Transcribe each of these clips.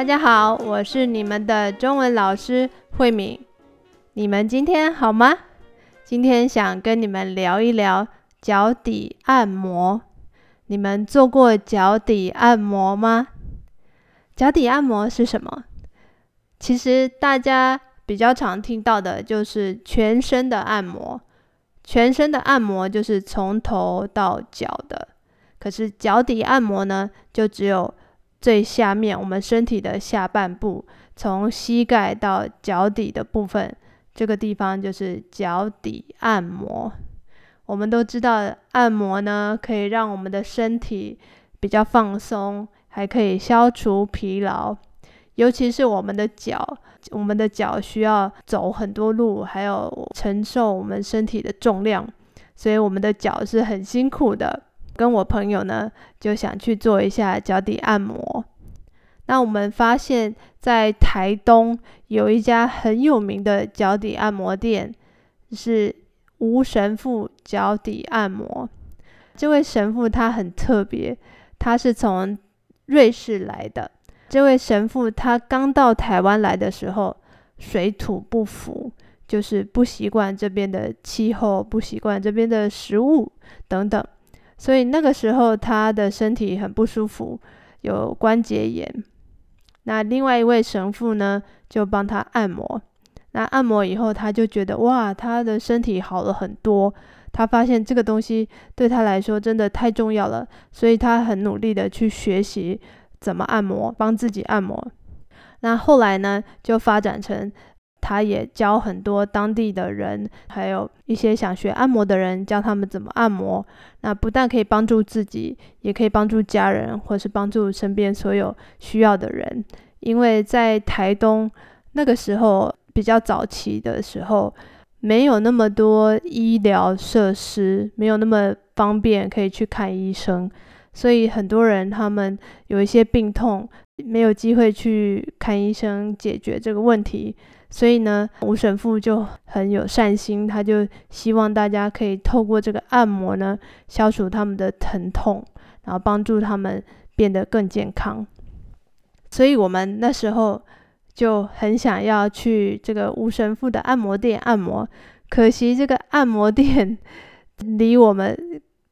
大家好，我是你们的中文老师慧敏。你们今天好吗？今天想跟你们聊一聊脚底按摩。你们做过脚底按摩吗？脚底按摩是什么？其实大家比较常听到的就是全身的按摩。全身的按摩就是从头到脚的，可是脚底按摩呢，就只有最下面我们身体的下半部，从膝盖到脚底的部分，这个地方就是脚底按摩。我们都知道，按摩呢可以让我们的身体比较放松，还可以消除疲劳，尤其是我们的脚。我们的脚需要走很多路，还有承受我们身体的重量，所以我们的脚是很辛苦的。跟我朋友呢，就想去做一下脚底按摩。那我们发现，在台东有一家很有名的脚底按摩店，是吴神父脚底按摩。这位神父他很特别，他是从瑞士来的。这位神父他刚到台湾来的时候，水土不服，就是不习惯这边的气候，不习惯这边的食物等等，所以那个时候他的身体很不舒服，有关节炎。那另外一位神父呢，就帮他按摩。那按摩以后，他就觉得哇，他的身体好了很多。他发现这个东西对他来说真的太重要了，所以他很努力的去学习。怎么按摩，帮自己按摩。那后来呢，就发展成他也教很多当地的人，还有一些想学按摩的人，教他们怎么按摩。那不但可以帮助自己，也可以帮助家人，或是帮助身边所有需要的人。因为在台东那个时候比较早期的时候，没有那么多医疗设施，没有那么方便可以去看医生。所以很多人他们有一些病痛，没有机会去看医生解决这个问题。所以呢，吴神父就很有善心，他就希望大家可以透过这个按摩呢，消除他们的疼痛，然后帮助他们变得更健康。所以我们那时候就很想要去这个吴神父的按摩店按摩，可惜这个按摩店 离我们。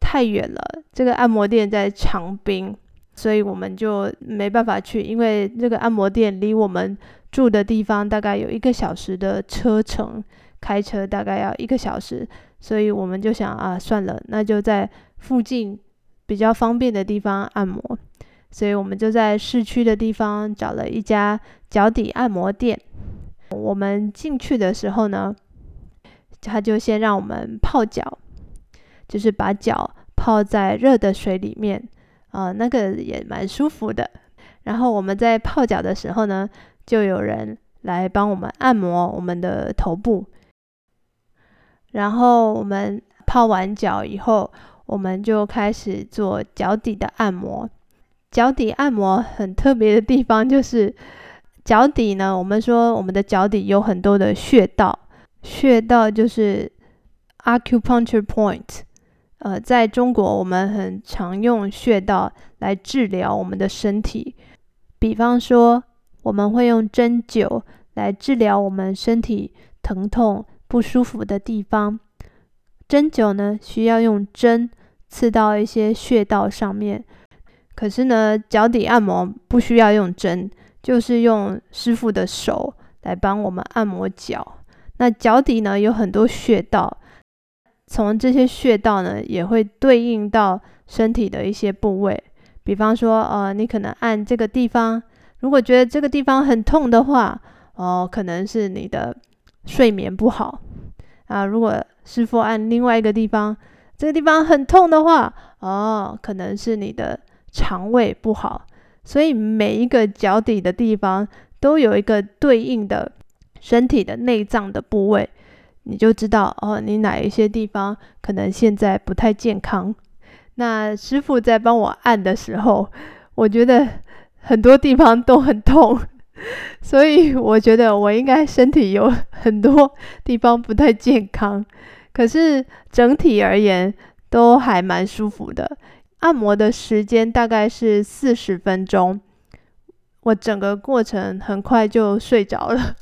太远了，这个按摩店在长滨，所以我们就没办法去，因为这个按摩店离我们住的地方大概有一个小时的车程，开车大概要一个小时，所以我们就想啊，算了，那就在附近比较方便的地方按摩，所以我们就在市区的地方找了一家脚底按摩店。我们进去的时候呢，他就先让我们泡脚。就是把脚泡在热的水里面，呃，那个也蛮舒服的。然后我们在泡脚的时候呢，就有人来帮我们按摩我们的头部。然后我们泡完脚以后，我们就开始做脚底的按摩。脚底按摩很特别的地方就是，脚底呢，我们说我们的脚底有很多的穴道，穴道就是 acupuncture point。呃，在中国，我们很常用穴道来治疗我们的身体。比方说，我们会用针灸来治疗我们身体疼痛不舒服的地方。针灸呢，需要用针刺到一些穴道上面。可是呢，脚底按摩不需要用针，就是用师傅的手来帮我们按摩脚。那脚底呢，有很多穴道。从这些穴道呢，也会对应到身体的一些部位。比方说，呃，你可能按这个地方，如果觉得这个地方很痛的话，哦、可能是你的睡眠不好啊。如果师傅按另外一个地方，这个地方很痛的话，哦，可能是你的肠胃不好。所以每一个脚底的地方都有一个对应的身体的内脏的部位。你就知道哦，你哪一些地方可能现在不太健康。那师傅在帮我按的时候，我觉得很多地方都很痛，所以我觉得我应该身体有 很多地方不太健康。可是整体而言都还蛮舒服的。按摩的时间大概是四十分钟。我整个过程很快就睡着了。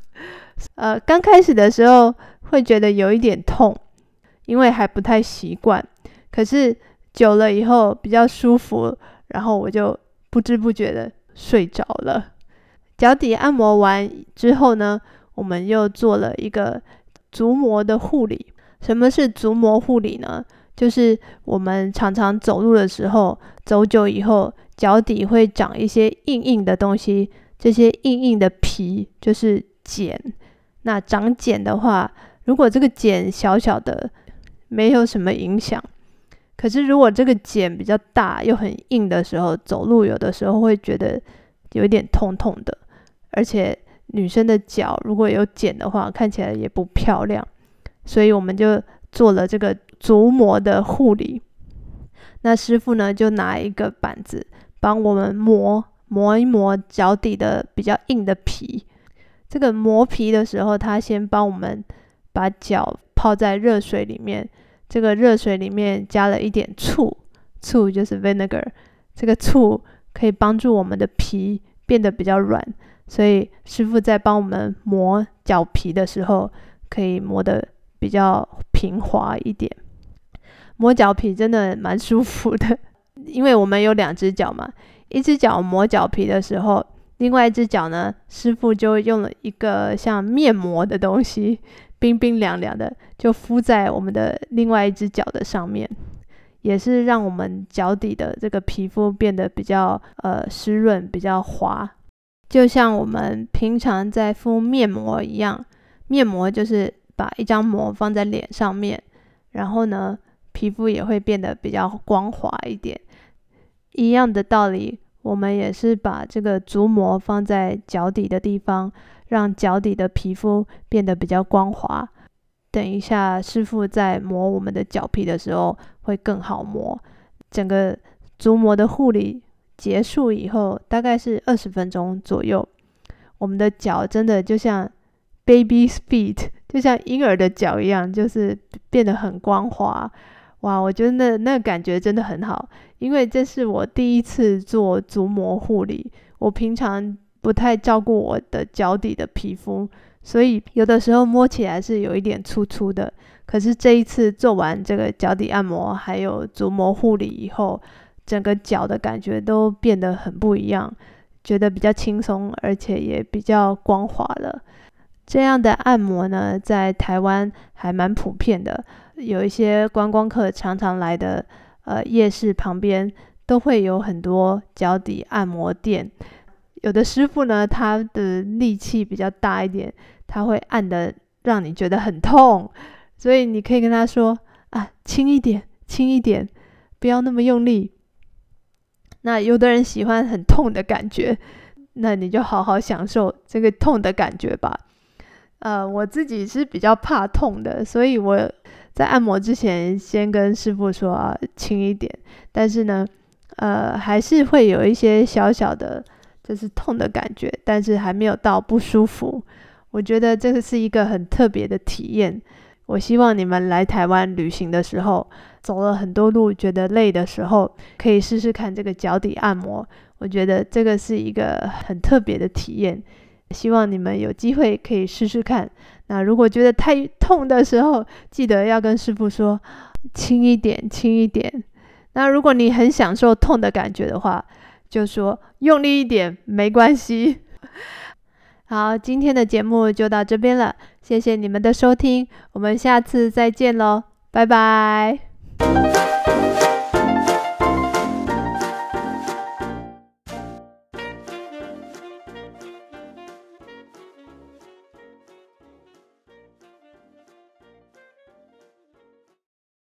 呃，刚开始的时候会觉得有一点痛，因为还不太习惯。可是久了以后比较舒服，然后我就不知不觉的睡着了。脚底按摩完之后呢，我们又做了一个足膜的护理。什么是足膜护理呢？就是我们常常走路的时候，走久以后，脚底会长一些硬硬的东西，这些硬硬的皮就是茧。那长茧的话，如果这个茧小小的，没有什么影响。可是如果这个茧比较大又很硬的时候，走路有的时候会觉得有点痛痛的。而且女生的脚如果有茧的话，看起来也不漂亮。所以我们就做了这个足膜的护理。那师傅呢，就拿一个板子帮我们磨磨一磨脚底的比较硬的皮。这个磨皮的时候，他先帮我们把脚泡在热水里面。这个热水里面加了一点醋，醋就是 vinegar。这个醋可以帮助我们的皮变得比较软，所以师傅在帮我们磨脚皮的时候，可以磨得比较平滑一点。磨脚皮真的蛮舒服的，因为我们有两只脚嘛，一只脚磨脚皮的时候。另外一只脚呢，师傅就用了一个像面膜的东西，冰冰凉凉的，就敷在我们的另外一只脚的上面，也是让我们脚底的这个皮肤变得比较呃湿润、比较滑，就像我们平常在敷面膜一样。面膜就是把一张膜放在脸上面，然后呢，皮肤也会变得比较光滑一点，一样的道理。我们也是把这个足膜放在脚底的地方，让脚底的皮肤变得比较光滑。等一下，师傅在磨我们的脚皮的时候会更好磨。整个足膜的护理结束以后，大概是二十分钟左右，我们的脚真的就像 baby's feet，就像婴儿的脚一样，就是变得很光滑。哇，我觉得那那感觉真的很好，因为这是我第一次做足膜护理。我平常不太照顾我的脚底的皮肤，所以有的时候摸起来是有一点粗粗的。可是这一次做完这个脚底按摩还有足膜护理以后，整个脚的感觉都变得很不一样，觉得比较轻松，而且也比较光滑了。这样的按摩呢，在台湾还蛮普遍的。有一些观光客常常来的，呃，夜市旁边都会有很多脚底按摩店。有的师傅呢，他的力气比较大一点，他会按得让你觉得很痛，所以你可以跟他说啊，轻一点，轻一点，不要那么用力。那有的人喜欢很痛的感觉，那你就好好享受这个痛的感觉吧。呃，我自己是比较怕痛的，所以我。在按摩之前，先跟师傅说，轻一点。但是呢，呃，还是会有一些小小的，就是痛的感觉，但是还没有到不舒服。我觉得这个是一个很特别的体验。我希望你们来台湾旅行的时候，走了很多路，觉得累的时候，可以试试看这个脚底按摩。我觉得这个是一个很特别的体验。希望你们有机会可以试试看。那如果觉得太痛的时候，记得要跟师傅说轻一点，轻一点。那如果你很享受痛的感觉的话，就说用力一点，没关系。好，今天的节目就到这边了，谢谢你们的收听，我们下次再见喽，拜拜。